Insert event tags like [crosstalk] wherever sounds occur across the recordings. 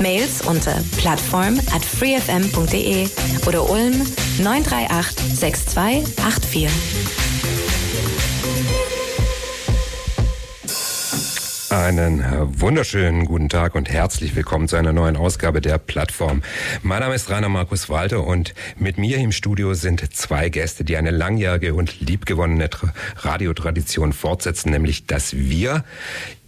Mails unter plattform at freefm.de oder Ulm 938 6284. Einen wunderschönen guten Tag und herzlich willkommen zu einer neuen Ausgabe der Plattform. Mein Name ist Rainer Markus Walter und mit mir im Studio sind zwei Gäste, die eine langjährige und liebgewonnene Radiotradition fortsetzen, nämlich dass wir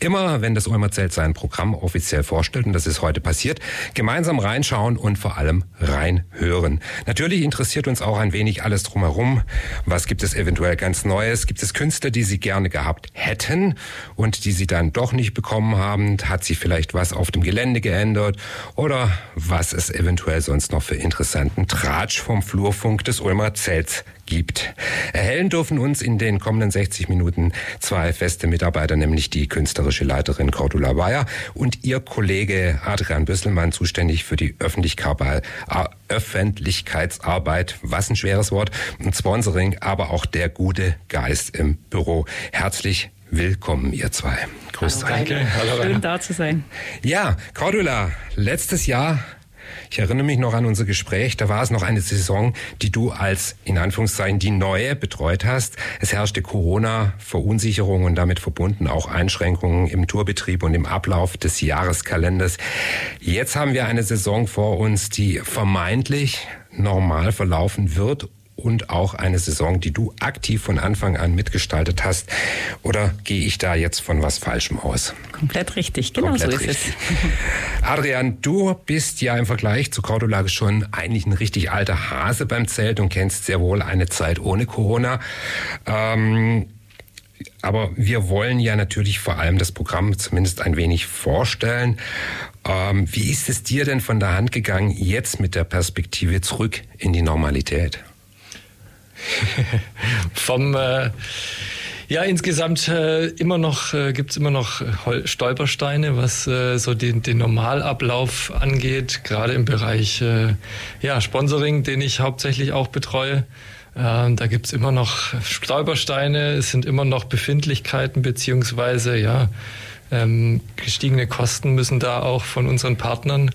immer, wenn das Ulmer Zelt sein Programm offiziell vorstellt, und das ist heute passiert, gemeinsam reinschauen und vor allem reinhören. Natürlich interessiert uns auch ein wenig alles drumherum. Was gibt es eventuell ganz Neues? Gibt es Künstler, die Sie gerne gehabt hätten und die Sie dann doch nicht bekommen haben? Hat sich vielleicht was auf dem Gelände geändert? Oder was es eventuell sonst noch für interessanten Tratsch vom Flurfunk des Ulmer Zelts gibt. Erhellen dürfen uns in den kommenden 60 Minuten zwei feste Mitarbeiter, nämlich die künstlerische Leiterin Cordula Weyer und ihr Kollege Adrian Büsselmann, zuständig für die Öffentlichkeitsarbeit, was ein schweres Wort, und Sponsoring, aber auch der gute Geist im Büro. Herzlich willkommen, ihr zwei. Grüßt euch. Danke. Hallo, Schön da zu sein. Ja, Cordula, letztes Jahr ich erinnere mich noch an unser Gespräch, da war es noch eine Saison, die du als, in Anführungszeichen, die neue betreut hast. Es herrschte Corona-Verunsicherung und damit verbunden auch Einschränkungen im Tourbetrieb und im Ablauf des Jahreskalenders. Jetzt haben wir eine Saison vor uns, die vermeintlich normal verlaufen wird und auch eine Saison, die du aktiv von Anfang an mitgestaltet hast? Oder gehe ich da jetzt von was Falschem aus? Komplett richtig, genau Komplett so ist richtig. es. Adrian, du bist ja im Vergleich zu Cordula schon eigentlich ein richtig alter Hase beim Zelt und kennst sehr wohl eine Zeit ohne Corona. Ähm, aber wir wollen ja natürlich vor allem das Programm zumindest ein wenig vorstellen. Ähm, wie ist es dir denn von der Hand gegangen, jetzt mit der Perspektive zurück in die Normalität? [laughs] Vom äh, ja, insgesamt äh, immer noch äh, gibt es immer noch äh, Stolpersteine, was äh, so den, den Normalablauf angeht, gerade im Bereich äh, ja, Sponsoring, den ich hauptsächlich auch betreue. Äh, da gibt es immer noch Stolpersteine, es sind immer noch Befindlichkeiten beziehungsweise ja, ähm, gestiegene Kosten müssen da auch von unseren Partnern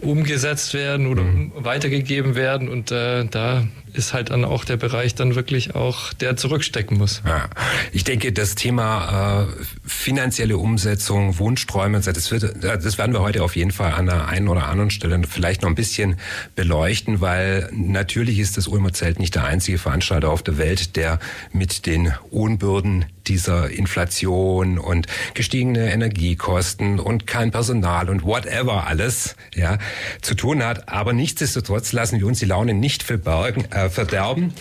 umgesetzt werden oder mhm. weitergegeben werden und äh, da ist halt dann auch der Bereich dann wirklich auch, der zurückstecken muss. Ja. Ich denke, das Thema äh, finanzielle Umsetzung, Wunschträume, das, wird, das werden wir heute auf jeden Fall an der einen oder anderen Stelle vielleicht noch ein bisschen beleuchten, weil natürlich ist das Ulmer Zelt nicht der einzige Veranstalter auf der Welt, der mit den Unbürden dieser Inflation und gestiegene Energiekosten und kein Personal und whatever alles ja zu tun hat. Aber nichtsdestotrotz lassen wir uns die Laune nicht verbergen, äh, verderben.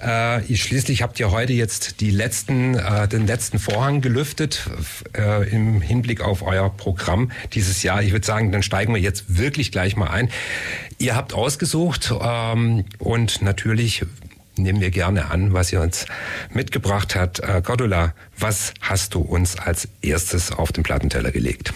Äh, schließlich habt ihr heute jetzt die letzten, äh, den letzten Vorhang gelüftet äh, im Hinblick auf euer Programm dieses Jahr. Ich würde sagen, dann steigen wir jetzt wirklich gleich mal ein. Ihr habt ausgesucht ähm, und natürlich nehmen wir gerne an, was ihr uns mitgebracht habt. Äh, Cordula, was hast du uns als erstes auf den Plattenteller gelegt?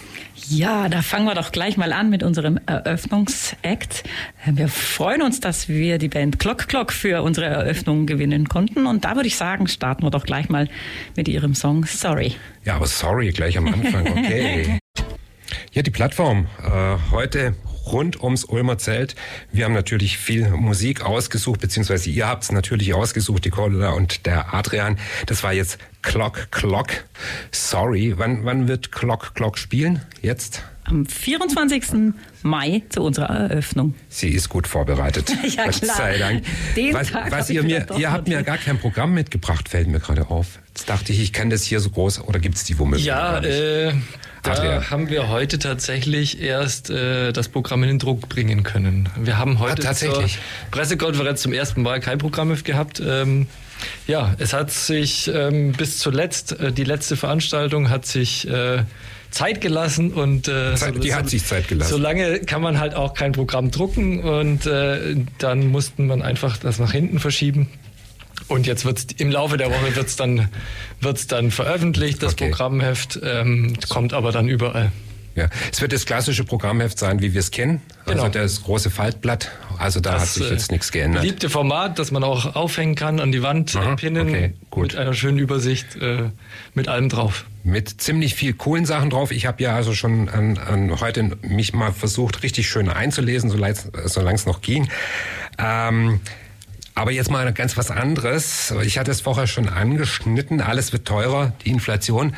Ja, da fangen wir doch gleich mal an mit unserem Eröffnungsakt. Wir freuen uns, dass wir die Band Clock Clock für unsere Eröffnung gewinnen konnten. Und da würde ich sagen, starten wir doch gleich mal mit ihrem Song Sorry. Ja, aber sorry gleich am Anfang, okay. [laughs] Ja, die Plattform. Äh, heute rund ums Ulmer Zelt. Wir haben natürlich viel Musik ausgesucht, beziehungsweise ihr habt es natürlich ausgesucht, die Cordula und der Adrian. Das war jetzt Clock Clock. Sorry, wann, wann wird Clock Clock spielen? Jetzt? Am 24. Mai zu unserer Eröffnung. Sie ist gut vorbereitet. [laughs] ja, Gott klar. sei Dank. Den was, Tag was ihr mir, ihr habt mir gar kein Programm mitgebracht, fällt mir gerade auf. Jetzt dachte ich, ich kann das hier so groß, oder gibt es die womöglich? Ja, äh, da haben wir heute tatsächlich erst äh, das Programm in den Druck bringen können. Wir haben heute ah, tatsächlich. zur Pressekonferenz zum ersten Mal kein Programm gehabt. Ähm, ja, es hat sich ähm, bis zuletzt, äh, die letzte Veranstaltung hat sich äh, Zeit gelassen und äh, Zeit, so, die hat sich Zeit gelassen. Solange kann man halt auch kein Programm drucken und äh, dann mussten man einfach das nach hinten verschieben. Und jetzt wird's im Laufe der Woche wird's dann wird's dann veröffentlicht, das okay. Programmheft ähm, kommt aber dann überall. Ja, es wird das klassische Programmheft sein, wie wir es kennen. Also genau. das große Faltblatt. Also da das, hat sich jetzt nichts geändert. Beliebte Format, das man auch aufhängen kann an die Wand, Aha, pinnen, okay, gut. mit einer schönen Übersicht, äh, mit allem drauf. Mit ziemlich viel coolen Sachen drauf. Ich habe ja also schon an, an heute mich mal versucht, richtig schön einzulesen, solange es noch ging. Ähm, aber jetzt mal ganz was anderes. Ich hatte es vorher schon angeschnitten. Alles wird teurer. Die Inflation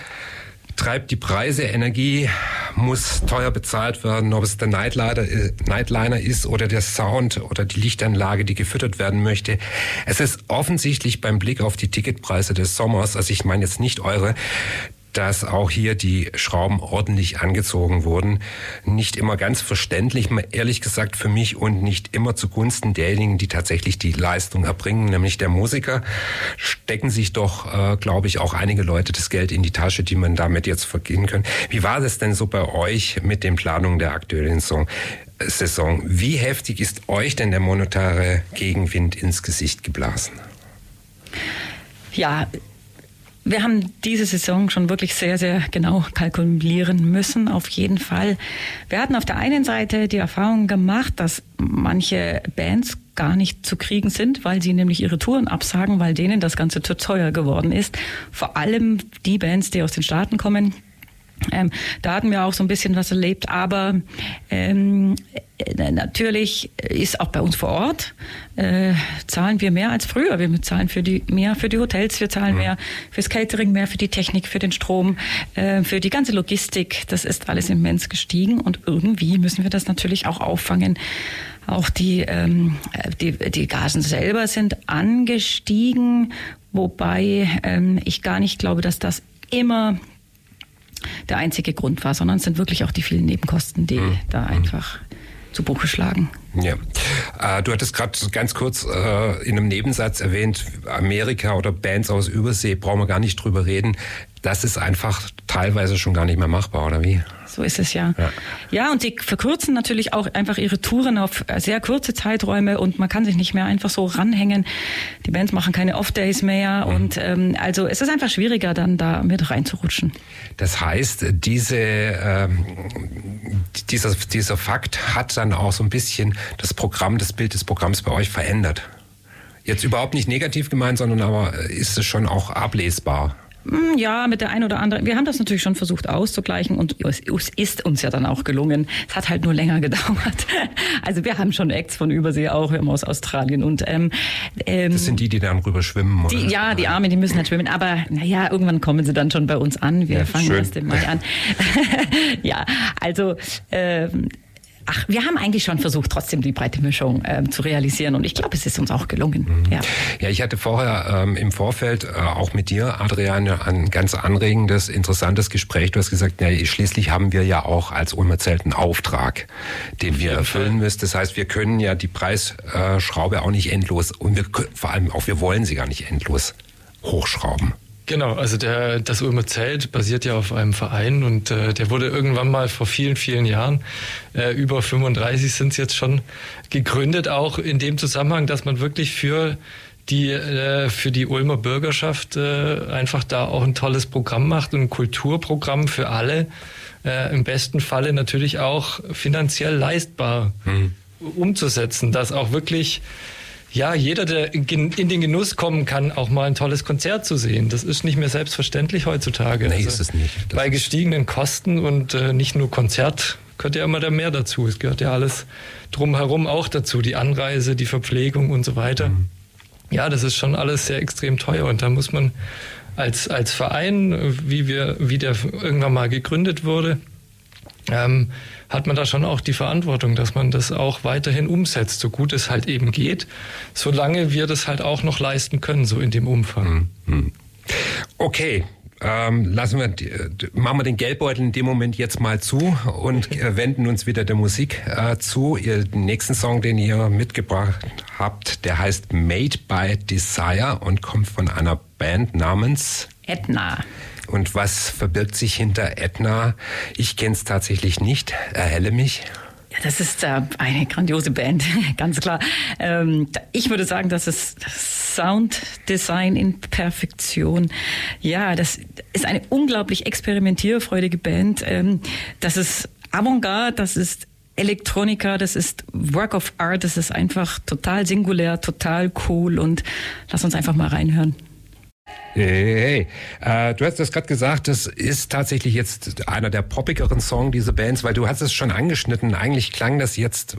treibt die Preise. Energie muss teuer bezahlt werden, ob es der Nightliner, ist oder der Sound oder die Lichtanlage, die gefüttert werden möchte. Es ist offensichtlich beim Blick auf die Ticketpreise des Sommers, also ich meine jetzt nicht eure, dass auch hier die Schrauben ordentlich angezogen wurden. Nicht immer ganz verständlich, ehrlich gesagt für mich und nicht immer zugunsten derjenigen, die tatsächlich die Leistung erbringen, nämlich der Musiker. Stecken sich doch, äh, glaube ich, auch einige Leute das Geld in die Tasche, die man damit jetzt vergehen können. Wie war das denn so bei euch mit den Planungen der aktuellen Saison? Saison. Wie heftig ist euch denn der monetare Gegenwind ins Gesicht geblasen? Ja, wir haben diese Saison schon wirklich sehr, sehr genau kalkulieren müssen, auf jeden Fall. Wir hatten auf der einen Seite die Erfahrung gemacht, dass manche Bands gar nicht zu kriegen sind, weil sie nämlich ihre Touren absagen, weil denen das Ganze zu teuer geworden ist. Vor allem die Bands, die aus den Staaten kommen, ähm, da hatten wir auch so ein bisschen was erlebt, aber ähm, äh, natürlich ist auch bei uns vor Ort äh, zahlen wir mehr als früher. Wir zahlen für die mehr für die Hotels, wir zahlen mhm. mehr fürs Catering, mehr für die Technik, für den Strom, äh, für die ganze Logistik. Das ist alles immens gestiegen und irgendwie müssen wir das natürlich auch auffangen. Auch die, ähm, die, die Gasen selber sind angestiegen, wobei ähm, ich gar nicht glaube, dass das immer der einzige Grund war, sondern es sind wirklich auch die vielen Nebenkosten, die mhm. da einfach zu Buche schlagen. Ja, äh, du hattest gerade ganz kurz äh, in einem Nebensatz erwähnt, Amerika oder Bands aus Übersee, brauchen wir gar nicht drüber reden. Das ist einfach teilweise schon gar nicht mehr machbar, oder wie? So ist es ja. ja. Ja, und sie verkürzen natürlich auch einfach ihre Touren auf sehr kurze Zeiträume und man kann sich nicht mehr einfach so ranhängen. Die Bands machen keine Off-Days mehr mhm. und ähm, also es ist einfach schwieriger, dann da mit reinzurutschen. Das heißt, diese, ähm, dieser, dieser Fakt hat dann auch so ein bisschen das Programm, das Bild des Programms bei euch verändert. Jetzt überhaupt nicht negativ gemeint, sondern aber ist es schon auch ablesbar. Hm, ja, mit der einen oder anderen. Wir haben das natürlich schon versucht auszugleichen und es ist uns ja dann auch gelungen. Es hat halt nur länger [laughs] gedauert. Also wir haben schon Acts von Übersee auch, wir haben aus Australien und ähm, ähm, Das sind die, die dann rüber schwimmen, oder? Die, ja, die Arme, die müssen dann schwimmen. Aber naja, irgendwann kommen sie dann schon bei uns an. Wir ja, fangen schön. erst im Mai an. [laughs] ja, also ähm, ach, wir haben eigentlich schon versucht, trotzdem die breite Mischung ähm, zu realisieren und ich glaube, es ist uns auch gelungen. Mhm. Ja. ja, ich hatte vorher ähm, im Vorfeld äh, auch mit dir, Adrian, ein ganz anregendes, interessantes Gespräch. Du hast gesagt, na, schließlich haben wir ja auch als Ulmer Zelt einen Auftrag, den wir erfüllen müssen. Das heißt, wir können ja die Preisschraube auch nicht endlos und wir vor allem auch wir wollen sie gar nicht endlos hochschrauben. Genau, also der, das Ulmer Zelt basiert ja auf einem Verein und äh, der wurde irgendwann mal vor vielen, vielen Jahren, äh, über 35 sind es jetzt schon, gegründet, auch in dem Zusammenhang, dass man wirklich für die äh, für die Ulmer Bürgerschaft äh, einfach da auch ein tolles Programm macht, ein Kulturprogramm für alle, äh, im besten Falle natürlich auch finanziell leistbar hm. umzusetzen, dass auch wirklich ja, jeder, der in den Genuss kommen kann, auch mal ein tolles Konzert zu sehen. Das ist nicht mehr selbstverständlich heutzutage. Nee, also ist es nicht. Das bei gestiegenen Kosten und äh, nicht nur Konzert gehört ja immer da mehr dazu. Es gehört ja alles drumherum auch dazu. Die Anreise, die Verpflegung und so weiter. Mhm. Ja, das ist schon alles sehr extrem teuer und da muss man als, als Verein, wie wir, wie der irgendwann mal gegründet wurde, ähm, hat man da schon auch die Verantwortung, dass man das auch weiterhin umsetzt, so gut es halt eben geht, solange wir das halt auch noch leisten können, so in dem Umfang. Mhm. Okay, ähm, lassen wir, machen wir den Geldbeutel in dem Moment jetzt mal zu und äh, [laughs] wenden uns wieder der Musik äh, zu. Ihr den nächsten Song, den ihr mitgebracht habt, der heißt Made by Desire und kommt von einer Band namens Edna. Und was verbirgt sich hinter Etna? Ich kenne es tatsächlich nicht. Erhelle mich. Ja, das ist äh, eine grandiose Band, [laughs] ganz klar. Ähm, ich würde sagen, das ist Sounddesign in Perfektion. Ja, das ist eine unglaublich experimentierfreudige Band. Ähm, das ist Avantgarde, das ist Elektronika, das ist Work of Art, das ist einfach total singulär, total cool und lass uns einfach mal reinhören. Hey, hey. Äh, du hast das gerade gesagt, das ist tatsächlich jetzt einer der poppigeren Songs dieser Bands, weil du hast es schon angeschnitten. Eigentlich klang das jetzt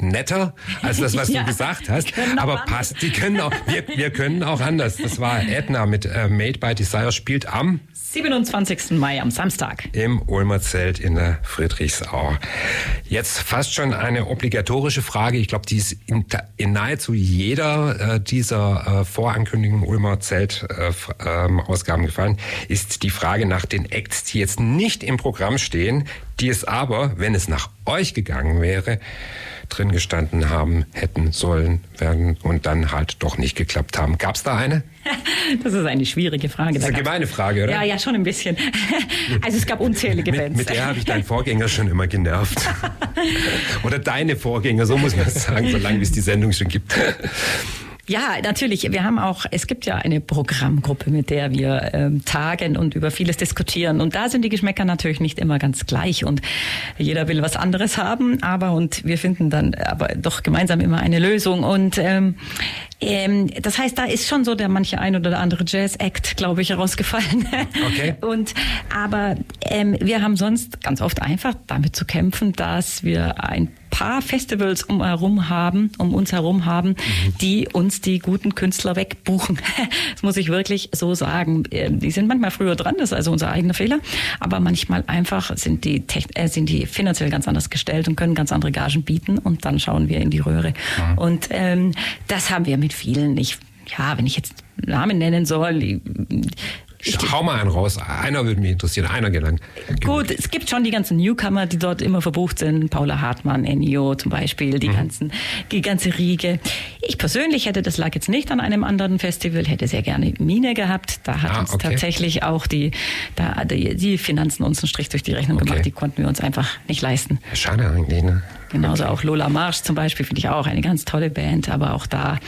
netter als das, was [laughs] ja, du gesagt hast. Aber passt, die können auch, wir, wir können auch anders. Das war Edna mit äh, Made by Desire spielt am 27. Mai am Samstag. Im Ulmer Zelt in der Friedrichsau. Jetzt fast schon eine obligatorische Frage. Ich glaube, die ist in, in, nahezu jeder äh, dieser äh, vorankündigenden Ulmer Zelt-Ausgaben äh, ähm, gefallen. Ist die Frage nach den Acts, die jetzt nicht im Programm stehen, die es aber, wenn es nach euch gegangen wäre, drin gestanden haben, hätten sollen werden und dann halt doch nicht geklappt haben. Gab es da eine? [laughs] Das ist eine schwierige Frage. Das ist eine gemeine Frage, oder? Ja, ja, schon ein bisschen. [laughs] Also es gab unzählige Bands. Mit, mit der habe ich deinen Vorgänger schon immer genervt. [laughs] oder deine Vorgänger, so muss man es sagen, solange es die Sendung schon gibt. Ja, natürlich. Wir haben auch, es gibt ja eine Programmgruppe, mit der wir ähm, tagen und über vieles diskutieren. Und da sind die Geschmäcker natürlich nicht immer ganz gleich und jeder will was anderes haben, aber und wir finden dann aber doch gemeinsam immer eine Lösung. Und ähm, ähm, das heißt, da ist schon so der manche ein oder andere Jazz-Act, glaube ich, herausgefallen. Okay. [laughs] Und aber ähm, wir haben sonst ganz oft einfach damit zu kämpfen, dass wir ein paar Festivals um herum haben, um uns herum haben, mhm. die uns die guten Künstler wegbuchen. [laughs] Das muss ich wirklich so sagen. Ähm, die sind manchmal früher dran, das ist also unser eigener Fehler, aber manchmal einfach sind die, äh, sind die finanziell ganz anders gestellt und können ganz andere Gagen bieten und dann schauen wir in die Röhre. Mhm. Und ähm, das haben wir mit vielen. Ich ja, wenn ich jetzt Namen nennen soll, Hau mal einen raus. Einer würde mich interessieren. Einer gelangt. Gut, es gibt schon die ganzen Newcomer, die dort immer verbucht sind. Paula Hartmann, Ennio zum Beispiel, die, mhm. ganzen, die ganze Riege. Ich persönlich hätte, das lag jetzt nicht an einem anderen Festival, hätte sehr gerne Mine gehabt. Da hat ah, uns okay. tatsächlich auch die, da, die, die Finanzen uns einen Strich durch die Rechnung okay. gemacht. Die konnten wir uns einfach nicht leisten. Schade eigentlich, ne? Genauso auch Lola Marsch zum Beispiel finde ich auch eine ganz tolle Band, aber auch da,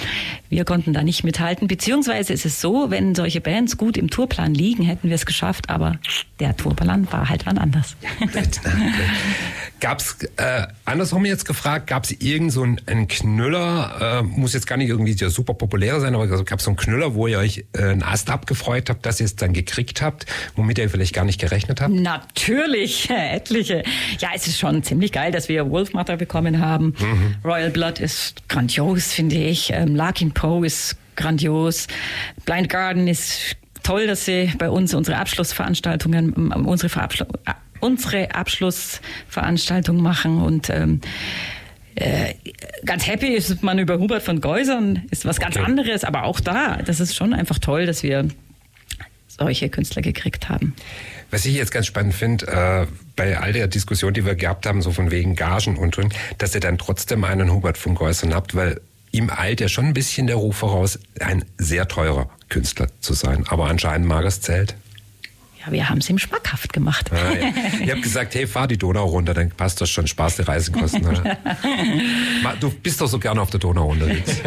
wir konnten da nicht mithalten. Beziehungsweise ist es so, wenn solche Bands gut im Tourplan liegen, hätten wir es geschafft, aber der Tourplan war halt wann anders. Gab [laughs] es, äh, andersrum jetzt gefragt, gab es irgend so einen, einen Knüller, äh, muss jetzt gar nicht irgendwie der super populäre sein, aber gab es so einen Knüller, wo ihr euch äh, einen Ast abgefreut habt, dass ihr es dann gekriegt habt, womit ihr vielleicht gar nicht gerechnet habt? Natürlich, [laughs] etliche. Ja, es ist schon ziemlich geil, dass wir Wolfmother bekommen haben. Mhm. Royal Blood ist grandios, finde ich. Ähm, Larkin Poe ist grandios. Blind Garden ist toll, dass sie bei uns unsere Abschlussveranstaltungen, ähm, unsere Verabschluss unsere Abschlussveranstaltung machen und ähm, äh, ganz happy ist man über Hubert von Geusern, ist was ganz okay. anderes, aber auch da, das ist schon einfach toll, dass wir solche Künstler gekriegt haben. Was ich jetzt ganz spannend finde, äh, bei all der Diskussion, die wir gehabt haben, so von wegen Gagen und und, dass ihr dann trotzdem einen Hubert von Geusern habt, weil ihm eilt ja schon ein bisschen der Ruf voraus, ein sehr teurer Künstler zu sein. Aber anscheinend mag es zählt wir haben es ihm schmackhaft gemacht. Ah, ja. Ich habe gesagt, hey, fahr die Donau runter, dann passt das schon, Spaß die Reisekosten. [laughs] du bist doch so gerne auf der Donau unterwegs.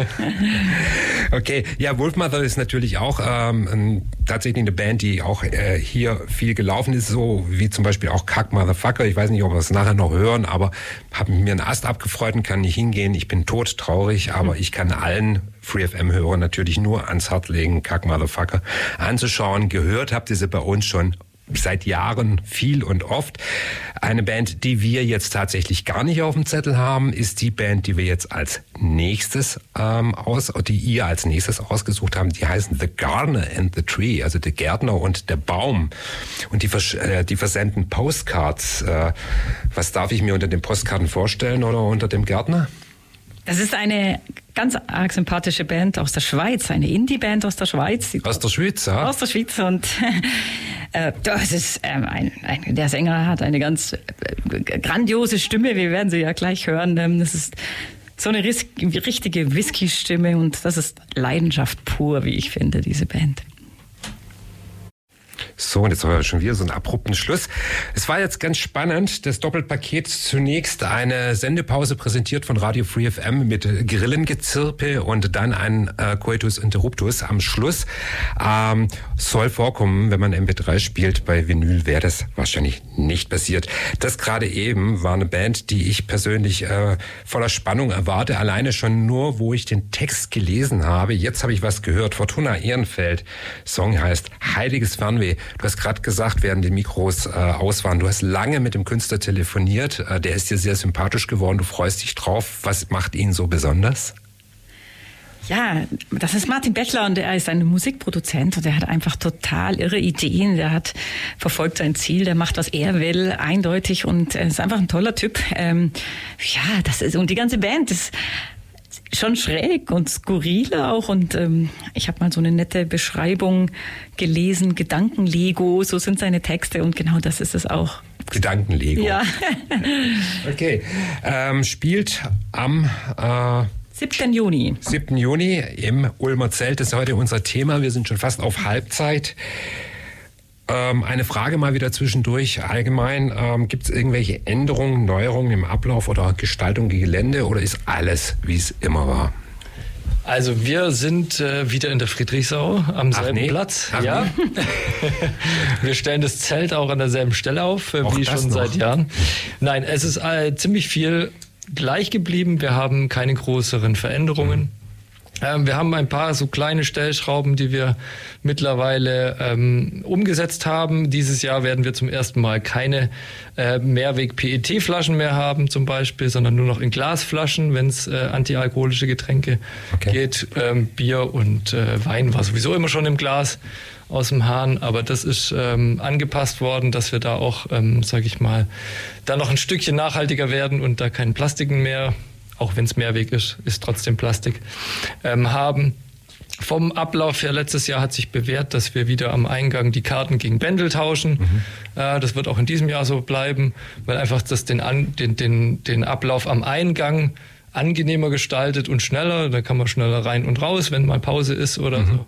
Okay, ja, Wolfmother ist natürlich auch ähm, tatsächlich eine Band, die auch äh, hier viel gelaufen ist, so wie zum Beispiel auch Kack Motherfucker. Ich weiß nicht, ob wir es nachher noch hören, aber habe mir einen Ast abgefreut und kann nicht hingehen. Ich bin todtraurig, aber ich kann allen FreeFM-Hörer natürlich nur ans Herz legen, Kack Motherfucker anzuschauen. Gehört habt ihr sie bei uns schon seit Jahren viel und oft. Eine Band, die wir jetzt tatsächlich gar nicht auf dem Zettel haben, ist die Band, die wir jetzt als nächstes ähm, aus, die ihr als nächstes ausgesucht haben. Die heißen The Gardener and the Tree, also der Gärtner und der Baum. Und die, vers äh, die versenden Postcards. Äh, was darf ich mir unter den Postkarten vorstellen oder unter dem Gärtner? Das ist eine ganz arg sympathische Band aus der Schweiz, eine Indie-Band aus der Schweiz. Aus der Schweiz, ja? Aus der Schweiz und [laughs] äh, das ist ähm, ein, ein, der Sänger hat eine ganz äh, grandiose Stimme. Wir werden sie ja gleich hören. Ähm, das ist so eine richtige Whisky-Stimme und das ist Leidenschaft pur, wie ich finde, diese Band. So, und jetzt haben wir schon wieder so einen abrupten Schluss. Es war jetzt ganz spannend, das Doppelpaket zunächst eine Sendepause präsentiert von Radio Free FM mit Grillengezirpe und dann ein äh, Coitus Interruptus am Schluss. Ähm, soll vorkommen, wenn man MP3 spielt. Bei Vinyl wäre das wahrscheinlich nicht passiert. Das gerade eben war eine Band, die ich persönlich äh, voller Spannung erwarte. Alleine schon nur, wo ich den Text gelesen habe. Jetzt habe ich was gehört. Fortuna Ehrenfeld. Song heißt Heiliges Fernweh. Du hast gerade gesagt, während die Mikros äh, aus waren, du hast lange mit dem Künstler telefoniert. Äh, der ist dir sehr sympathisch geworden. Du freust dich drauf. Was macht ihn so besonders? Ja, das ist Martin Bettler und er ist ein Musikproduzent und er hat einfach total irre Ideen. Der hat verfolgt sein Ziel, der macht, was er will, eindeutig und ist einfach ein toller Typ. Ähm, ja, das ist, und die ganze Band ist schon schräg und skurril auch. Und ähm, ich habe mal so eine nette Beschreibung gelesen, Gedankenlego, so sind seine Texte und genau das ist es auch. Gedankenlego. Ja. [laughs] okay. Ähm, spielt am äh 7. Juni. 7. Juni im Ulmer Zelt das ist heute unser Thema. Wir sind schon fast auf Halbzeit. Ähm, eine Frage mal wieder zwischendurch. Allgemein, ähm, gibt es irgendwelche Änderungen, Neuerungen im Ablauf oder Gestaltung Gelände oder ist alles, wie es immer war? Also wir sind äh, wieder in der Friedrichsau am selben nee. Platz. Ach ja. Nee. [laughs] wir stellen das Zelt auch an derselben Stelle auf, äh, wie schon noch. seit Jahren. Nein, es ist äh, ziemlich viel gleich geblieben. Wir haben keine größeren Veränderungen. Mhm. Ähm, wir haben ein paar so kleine Stellschrauben, die wir mittlerweile ähm, umgesetzt haben. Dieses Jahr werden wir zum ersten Mal keine äh, Mehrweg-PET-Flaschen mehr haben, zum Beispiel, sondern nur noch in Glasflaschen, wenn es äh, antialkoholische Getränke okay. geht. Ähm, Bier und äh, Wein war sowieso immer schon im Glas aus dem Hahn, aber das ist ähm, angepasst worden, dass wir da auch, ähm, sage ich mal, da noch ein Stückchen nachhaltiger werden und da keinen Plastiken mehr auch wenn es Mehrweg ist, ist trotzdem Plastik, ähm, haben. Vom Ablauf her letztes Jahr hat sich bewährt, dass wir wieder am Eingang die Karten gegen Bändel tauschen. Mhm. Äh, das wird auch in diesem Jahr so bleiben, weil einfach das den, An den, den, den Ablauf am Eingang angenehmer gestaltet und schneller. Da kann man schneller rein und raus, wenn mal Pause ist oder mhm. so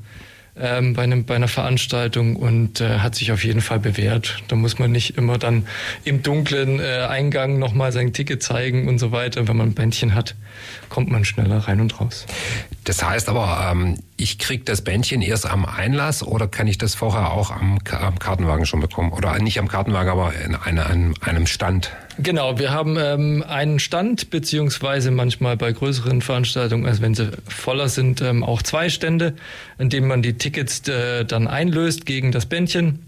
ähm, bei, einem, bei einer Veranstaltung und äh, hat sich auf jeden Fall bewährt. Da muss man nicht immer dann im dunklen äh, Eingang nochmal sein Ticket zeigen und so weiter. Wenn man ein Bändchen hat, kommt man schneller rein und raus. Das heißt aber, ähm, ich kriege das Bändchen erst am Einlass oder kann ich das vorher auch am, am Kartenwagen schon bekommen? Oder nicht am Kartenwagen, aber in eine, an einem Stand? Genau, wir haben ähm, einen Stand, beziehungsweise manchmal bei größeren Veranstaltungen, also wenn sie voller sind, ähm, auch zwei Stände, in denen man die Tickets äh, dann einlöst gegen das Bändchen.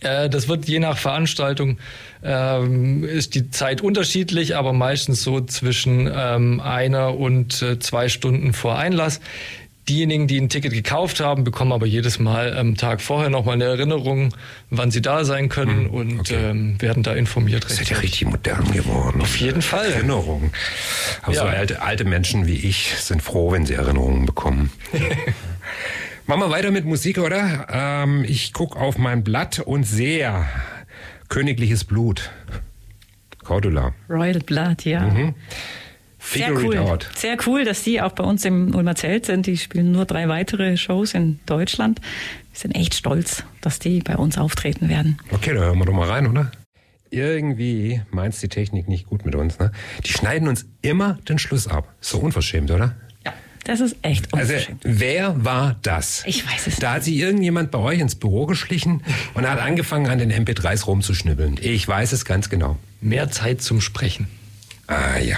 Äh, das wird je nach Veranstaltung ähm, ist die Zeit unterschiedlich, aber meistens so zwischen ähm, einer und äh, zwei Stunden vor Einlass. Diejenigen, die ein Ticket gekauft haben, bekommen aber jedes Mal am Tag vorher nochmal eine Erinnerung, wann sie da sein können hm, und okay. ähm, werden da informiert. Das ist ja richtig modern geworden. Auf jeden Fall. Erinnerungen. Aber ja. so alte, alte Menschen wie ich sind froh, wenn sie Erinnerungen bekommen. [laughs] Machen wir weiter mit Musik, oder? Ähm, ich gucke auf mein Blatt und sehe königliches Blut. Cordula. Royal Blood, ja. Mhm. Sehr cool. Sehr cool, dass die auch bei uns im Ulmer Zelt sind. Die spielen nur drei weitere Shows in Deutschland. Wir sind echt stolz, dass die bei uns auftreten werden. Okay, da hören wir doch mal rein, oder? Irgendwie meint die Technik nicht gut mit uns, ne? Die schneiden uns immer den Schluss ab. So unverschämt, oder? Ja. Das ist echt also, unverschämt. Also, wer war das? Ich weiß es nicht. Da hat sich irgendjemand bei euch ins Büro geschlichen und hat angefangen, an den MP3s rumzuschnibbeln. Ich weiß es ganz genau. Mehr Zeit zum Sprechen. Ah ja.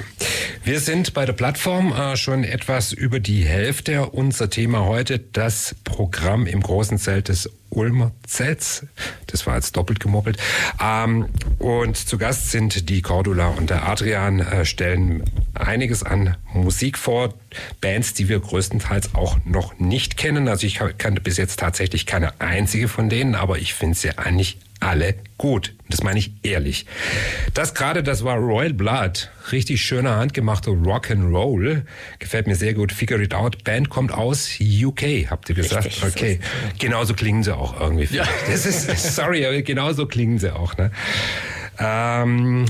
Wir sind bei der Plattform äh, schon etwas über die Hälfte. Unser Thema heute das Programm im großen Zelt des Ulmer Zelts. Das war jetzt doppelt gemoppelt. Ähm, und zu Gast sind die Cordula und der Adrian, äh, stellen einiges an Musik vor. Bands, die wir größtenteils auch noch nicht kennen. Also ich kannte bis jetzt tatsächlich keine einzige von denen, aber ich finde sie eigentlich alle gut. Das meine ich ehrlich. Das gerade, das war Royal Blood. Richtig schöner, handgemachter Rock'n'Roll. Gefällt mir sehr gut. Figure It Out. Band kommt aus UK, habt ihr gesagt? Richtig, okay. Genauso klingen sie auch irgendwie. Ja. Das ist, sorry, aber genauso klingen sie auch. Ne? Ähm,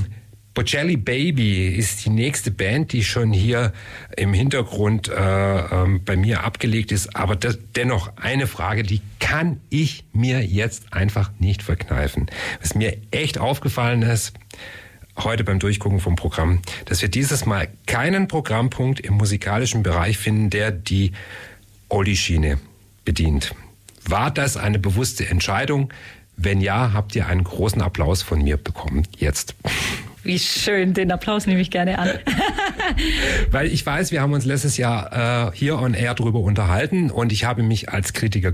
Bocelli Baby ist die nächste Band, die schon hier im Hintergrund äh, ähm, bei mir abgelegt ist. Aber das, dennoch eine Frage, die kann ich mir jetzt einfach nicht verkneifen. Was mir echt aufgefallen ist, heute beim Durchgucken vom Programm, dass wir dieses Mal keinen Programmpunkt im musikalischen Bereich finden, der die Oldie-Schiene bedient. War das eine bewusste Entscheidung? Wenn ja, habt ihr einen großen Applaus von mir bekommen. Jetzt. Wie schön, den Applaus nehme ich gerne an. [laughs] Weil ich weiß, wir haben uns letztes Jahr äh, hier on air drüber unterhalten und ich habe mich als Kritiker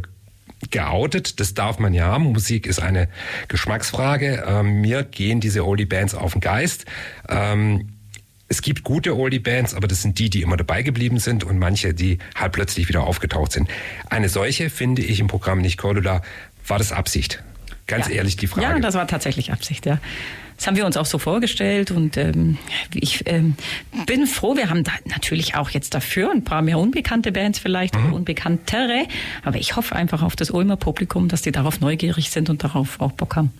geoutet. Das darf man ja haben. Musik ist eine Geschmacksfrage. Ähm, mir gehen diese Oldie-Bands auf den Geist. Ähm, es gibt gute Oldie-Bands, aber das sind die, die immer dabei geblieben sind und manche, die halt plötzlich wieder aufgetaucht sind. Eine solche finde ich im Programm nicht Cordula. War das Absicht? Ganz ja. ehrlich die Frage. Ja, das war tatsächlich Absicht, ja. Das haben wir uns auch so vorgestellt und ähm, ich ähm, bin froh, wir haben da natürlich auch jetzt dafür ein paar mehr unbekannte Bands vielleicht, mhm. unbekanntere, aber ich hoffe einfach auf das Ulmer Publikum, dass die darauf neugierig sind und darauf auch Bock haben.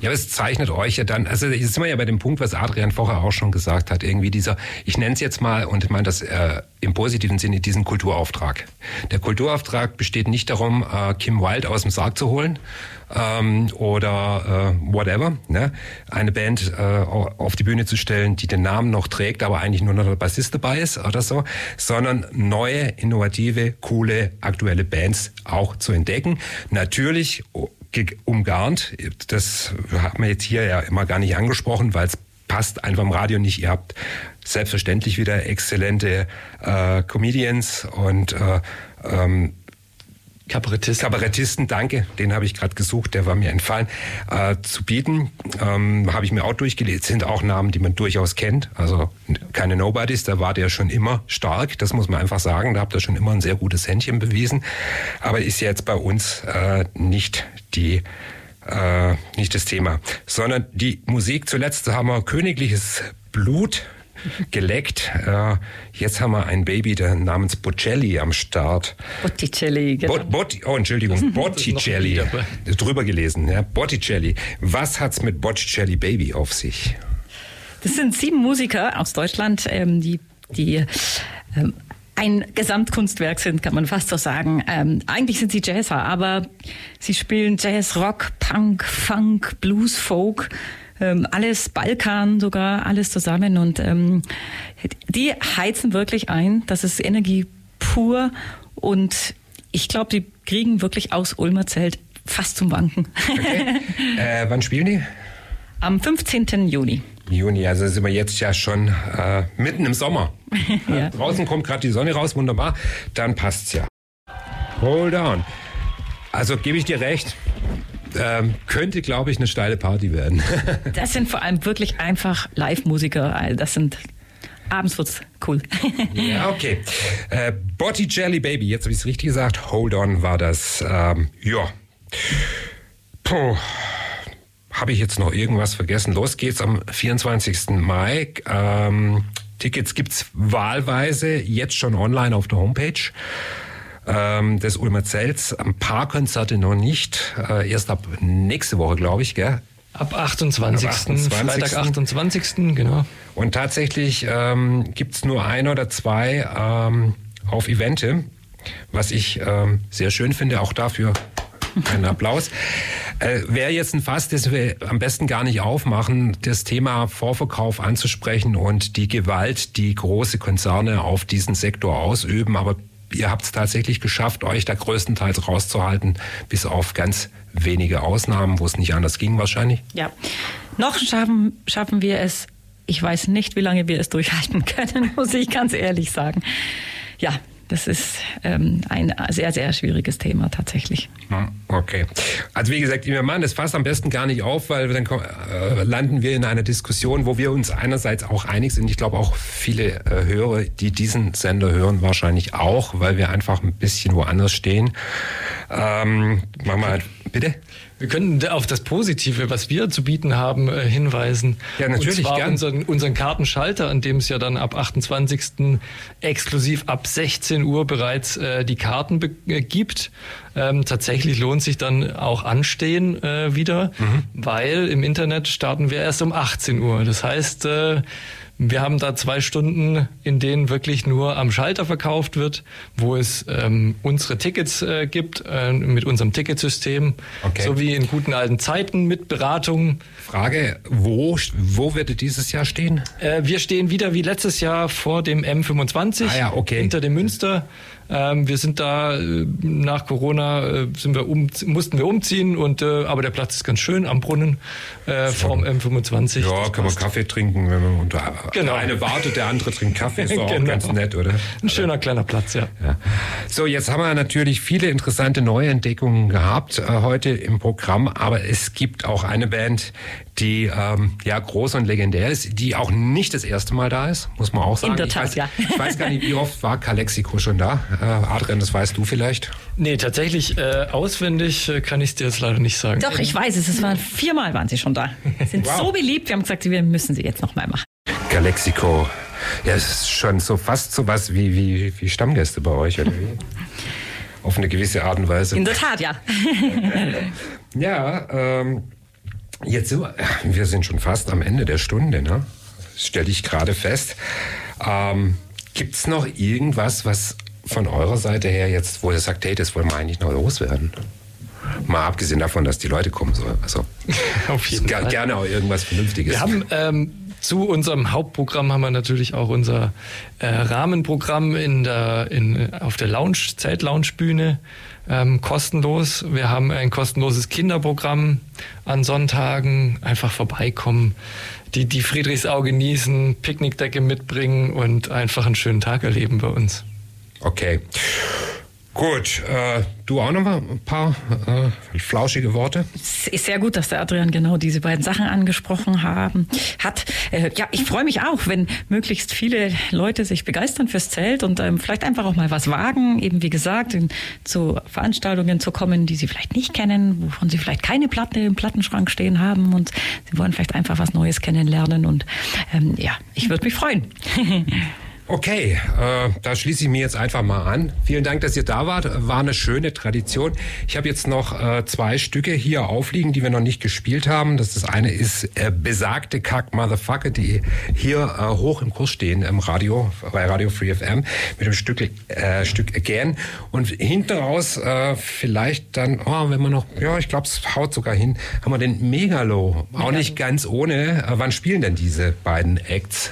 Ja, aber es zeichnet euch ja dann, also jetzt sind wir ja bei dem Punkt, was Adrian vorher auch schon gesagt hat, irgendwie dieser, ich nenne es jetzt mal, und ich meine das äh, im positiven Sinne, diesen Kulturauftrag. Der Kulturauftrag besteht nicht darum, äh, Kim Wilde aus dem Sarg zu holen ähm, oder äh, whatever, ne? eine Band äh, auf die Bühne zu stellen, die den Namen noch trägt, aber eigentlich nur noch der Bassist dabei ist oder so, sondern neue, innovative, coole, aktuelle Bands auch zu entdecken. Natürlich umgarnt. Das hat man jetzt hier ja immer gar nicht angesprochen, weil es passt einfach im Radio nicht. Ihr habt selbstverständlich wieder exzellente äh, Comedians und äh, ähm, Kabarettisten. Kabarettisten, danke, den habe ich gerade gesucht, der war mir entfallen, äh, zu bieten. Ähm, habe ich mir auch durchgelesen, sind auch Namen, die man durchaus kennt. Also keine Nobodies, da war der schon immer stark, das muss man einfach sagen. Da habt ihr schon immer ein sehr gutes Händchen bewiesen. Aber ist jetzt bei uns äh, nicht die äh, nicht das Thema, sondern die Musik. Zuletzt haben wir königliches Blut geleckt. Äh, jetzt haben wir ein Baby der namens Bocelli am Start. Botticelli, genau. Bot, Bot, oh, Entschuldigung, [laughs] Botticelli. Drüber gelesen, ja. Botticelli. Was hat's mit Botticelli Baby auf sich? Das sind sieben Musiker aus Deutschland, ähm, die, die ähm, ein Gesamtkunstwerk sind, kann man fast so sagen. Ähm, eigentlich sind sie Jazzer, aber sie spielen Jazz, Rock, Punk, Funk, Blues, Folk ähm, alles Balkan sogar, alles zusammen. Und ähm, die heizen wirklich ein. Das ist Energie pur. Und ich glaube, die kriegen wirklich aus Ulmer Zelt fast zum Wanken. Okay. [laughs] äh, wann spielen die? Am 15. Juni. Juni, also sind wir jetzt ja schon äh, mitten im Sommer. [laughs] ja. Draußen kommt gerade die Sonne raus, wunderbar. Dann passt's ja. Hold on. Also gebe ich dir recht ähm, könnte, glaube ich, eine steile Party werden. [laughs] das sind vor allem wirklich einfach Live-Musiker. Das sind abends wird's cool. [laughs] ja, okay. Äh, Botticelli Baby, jetzt habe ich es richtig gesagt. Hold on war das. Ähm, ja. Puh. Habe ich jetzt noch irgendwas vergessen? Los geht's am 24. Mai. Ähm, Tickets gibt's wahlweise jetzt schon online auf der Homepage ähm, des Ulmer Zelts. Ein paar Konzerte noch nicht. Äh, erst ab nächste Woche, glaube ich, gell? Ab 28. Ab 28. Freitag 28. genau. Und tatsächlich ähm, gibt nur ein oder zwei ähm, auf Evente, was ich ähm, sehr schön finde. Auch dafür einen Applaus. Äh, Wäre jetzt ein Fass, das wir am besten gar nicht aufmachen, das Thema Vorverkauf anzusprechen und die Gewalt, die große Konzerne auf diesen Sektor ausüben. Aber ihr habt es tatsächlich geschafft, euch da größtenteils rauszuhalten, bis auf ganz wenige Ausnahmen, wo es nicht anders ging wahrscheinlich. Ja, noch schaffen, schaffen wir es. Ich weiß nicht, wie lange wir es durchhalten [laughs] können, muss ich ganz ehrlich sagen. Ja, das ist ähm, ein sehr, sehr schwieriges Thema tatsächlich. Okay. Also wie gesagt, wir machen das fast am besten gar nicht auf, weil dann äh, landen wir in einer Diskussion, wo wir uns einerseits auch einig sind. Ich glaube auch viele äh, Hörer, die diesen Sender hören, wahrscheinlich auch, weil wir einfach ein bisschen woanders stehen. Ähm, machen wir halt, bitte? Wir können auf das Positive, was wir zu bieten haben, äh, hinweisen. Ja, natürlich. Und zwar gern. unseren, unseren Kartenschalter, an dem es ja dann ab 28. exklusiv ab 16 Uhr bereits äh, die Karten äh, gibt. Ähm, tatsächlich lohnt sich dann auch Anstehen äh, wieder, mhm. weil im Internet starten wir erst um 18 Uhr. Das heißt, äh, wir haben da zwei Stunden, in denen wirklich nur am Schalter verkauft wird, wo es ähm, unsere Tickets äh, gibt äh, mit unserem Ticketsystem, okay. so wie in guten alten Zeiten mit Beratung. Frage, wo, wo wird dieses Jahr stehen? Äh, wir stehen wieder wie letztes Jahr vor dem M25 ah ja, okay. hinter dem Münster. Ähm, wir sind da äh, nach Corona äh, sind wir um, mussten wir umziehen und äh, aber der Platz ist ganz schön am Brunnen äh, vorm M25. Ja, kann man Kaffee trinken, wenn man unter genau. der eine wartet, der andere trinkt Kaffee, ist doch [laughs] genau. auch ganz nett, oder? Ein schöner kleiner Platz, ja. ja. So, jetzt haben wir natürlich viele interessante Neuentdeckungen gehabt äh, heute im Programm, aber es gibt auch eine Band, die ähm, ja groß und legendär ist, die auch nicht das erste Mal da ist, muss man auch sagen. In der Tat, ich weiß, ja. ich weiß gar nicht, wie oft war Calexico schon da. Äh, Adrian, das weißt du vielleicht? Nee, tatsächlich äh, auswendig äh, kann ich es dir jetzt leider nicht sagen. Doch, ich weiß es. Es waren viermal waren sie schon da. Sind wow. so beliebt. Wir haben gesagt, wir müssen sie jetzt noch mal machen. Calexico. Ja, es ist schon so fast so was wie, wie, wie Stammgäste bei euch, oder wie? Auf eine gewisse Art und Weise. In der Tat, ja. [laughs] ja, ähm, Jetzt sind wir, wir sind schon fast am Ende der Stunde, ne? Stelle ich gerade fest. Ähm, Gibt es noch irgendwas, was von eurer Seite her jetzt, wo ihr sagt, hey, das wollen wir eigentlich noch loswerden? Mal abgesehen davon, dass die Leute kommen sollen. Also [laughs] Auf jeden Fall. gerne auch irgendwas Vernünftiges. Wir haben ähm, zu unserem Hauptprogramm haben wir natürlich auch unser äh, Rahmenprogramm in der, in, auf der Lounge, Zelt-Lounge-Bühne ähm, kostenlos. Wir haben ein kostenloses Kinderprogramm an Sonntagen. Einfach vorbeikommen, die, die Friedrichsau genießen, Picknickdecke mitbringen und einfach einen schönen Tag erleben bei uns. Okay. Gut, äh, du auch noch mal ein paar äh, flauschige Worte? Es ist sehr gut, dass der Adrian genau diese beiden Sachen angesprochen haben, hat. Äh, ja, ich freue mich auch, wenn möglichst viele Leute sich begeistern fürs Zelt und ähm, vielleicht einfach auch mal was wagen, eben wie gesagt, in, zu Veranstaltungen zu kommen, die sie vielleicht nicht kennen, wovon sie vielleicht keine Platte im Plattenschrank stehen haben und sie wollen vielleicht einfach was Neues kennenlernen und ähm, ja, ich würde mich freuen. [laughs] Okay, äh, da schließe ich mir jetzt einfach mal an. Vielen Dank, dass ihr da wart. War eine schöne Tradition. Ich habe jetzt noch äh, zwei Stücke hier aufliegen, die wir noch nicht gespielt haben. Das, das eine ist äh, besagte Kack Motherfucker, die hier äh, hoch im Kurs stehen im Radio, bei Radio Free FM mit dem Stück, äh, Stück Again. Und hinten raus äh, vielleicht dann, oh, wenn man noch, ja, ich glaube, es haut sogar hin, haben wir den Megalo. Auch nicht ganz ohne. Äh, wann spielen denn diese beiden Acts?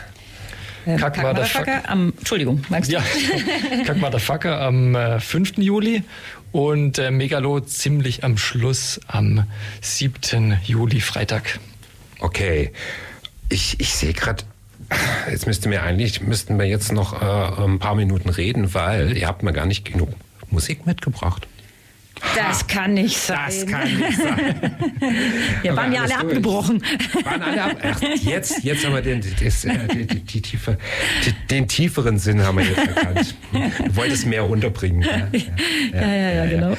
Ähm, Kack, Kack Motherfucker am, Entschuldigung, magst du? Ja, [laughs] Kack Motherfucker am äh, 5. Juli und äh, Megalo ziemlich am Schluss am 7. Juli, Freitag. Okay, ich, ich sehe gerade, jetzt müssten wir eigentlich, müssten wir jetzt noch äh, ein paar Minuten reden, weil ihr habt mir gar nicht genug Musik mitgebracht. Das kann nicht sein. Das kann nicht sein. Wir waren ja alle abgebrochen. Waren alle ab Ach, jetzt, jetzt haben wir den, das, äh, die, die, tiefe, den tieferen Sinn haben wir jetzt erkannt. Du wolltest mehr unterbringen. Ja, ja, ja, ja, ja genau.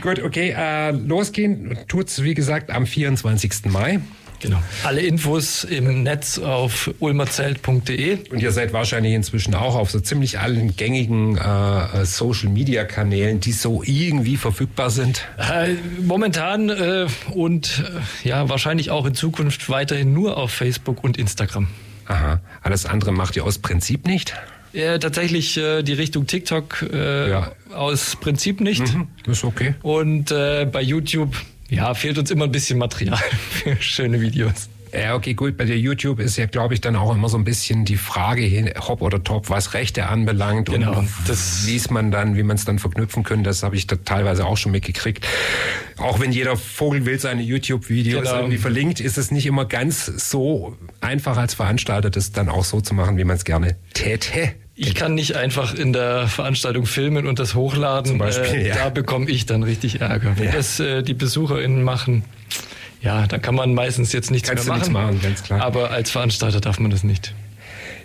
Gut, okay, äh, losgehen tut's wie gesagt am 24. Mai. Genau. Alle Infos im Netz auf ulmerzelt.de. Und ihr seid wahrscheinlich inzwischen auch auf so ziemlich allen gängigen äh, Social Media Kanälen, die so irgendwie verfügbar sind. Äh, momentan äh, und äh, ja, wahrscheinlich auch in Zukunft weiterhin nur auf Facebook und Instagram. Aha. Alles andere macht ihr aus Prinzip nicht? Ja, tatsächlich äh, die Richtung TikTok äh, ja. aus Prinzip nicht. Mhm, ist okay. Und äh, bei YouTube ja, fehlt uns immer ein bisschen Material [laughs] für schöne Videos. Ja, okay, gut. Bei der YouTube ist ja, glaube ich, dann auch immer so ein bisschen die Frage hin, hopp oder top, was Rechte anbelangt genau, und das wie man dann, wie man es dann verknüpfen können. Das habe ich da teilweise auch schon mitgekriegt. Auch wenn jeder Vogel will seine YouTube-Videos genau. irgendwie verlinkt, ist es nicht immer ganz so einfach als Veranstalter, das dann auch so zu machen, wie man es gerne täte. Ich kann nicht einfach in der Veranstaltung filmen und das hochladen. Zum Beispiel, äh, ja. Da bekomme ich dann richtig Ärger. Wenn ja. das äh, die BesucherInnen machen, ja, da kann man meistens jetzt nichts Kannst mehr machen. machen. machen ganz klar. Aber als Veranstalter darf man das nicht.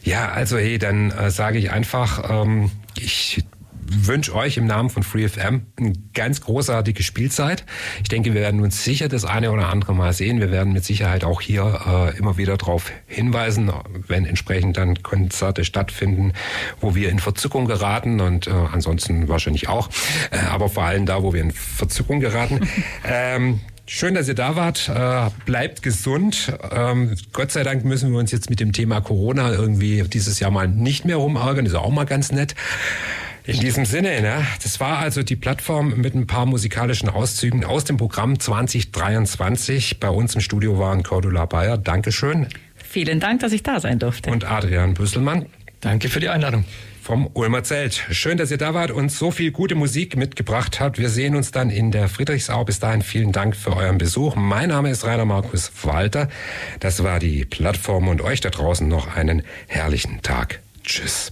Ja, also hey, dann äh, sage ich einfach, ähm, ich wünsche euch im Namen von FreeFM eine ganz großartige Spielzeit. Ich denke, wir werden uns sicher das eine oder andere Mal sehen. Wir werden mit Sicherheit auch hier äh, immer wieder darauf hinweisen, wenn entsprechend dann Konzerte stattfinden, wo wir in Verzückung geraten und äh, ansonsten wahrscheinlich auch. Äh, aber vor allem da, wo wir in Verzückung geraten. [laughs] ähm, Schön, dass ihr da wart. Äh, bleibt gesund. Ähm, Gott sei Dank müssen wir uns jetzt mit dem Thema Corona irgendwie dieses Jahr mal nicht mehr rumärgern. Ist auch mal ganz nett. In diesem Sinne, ne? das war also die Plattform mit ein paar musikalischen Auszügen aus dem Programm 2023. Bei uns im Studio waren Cordula Bayer. Dankeschön. Vielen Dank, dass ich da sein durfte. Und Adrian Büsselmann. Danke für die Einladung vom Ulmer Zelt. Schön, dass ihr da wart und so viel gute Musik mitgebracht habt. Wir sehen uns dann in der Friedrichsau. Bis dahin vielen Dank für euren Besuch. Mein Name ist Rainer Markus Walter. Das war die Plattform und euch da draußen noch einen herrlichen Tag. Tschüss.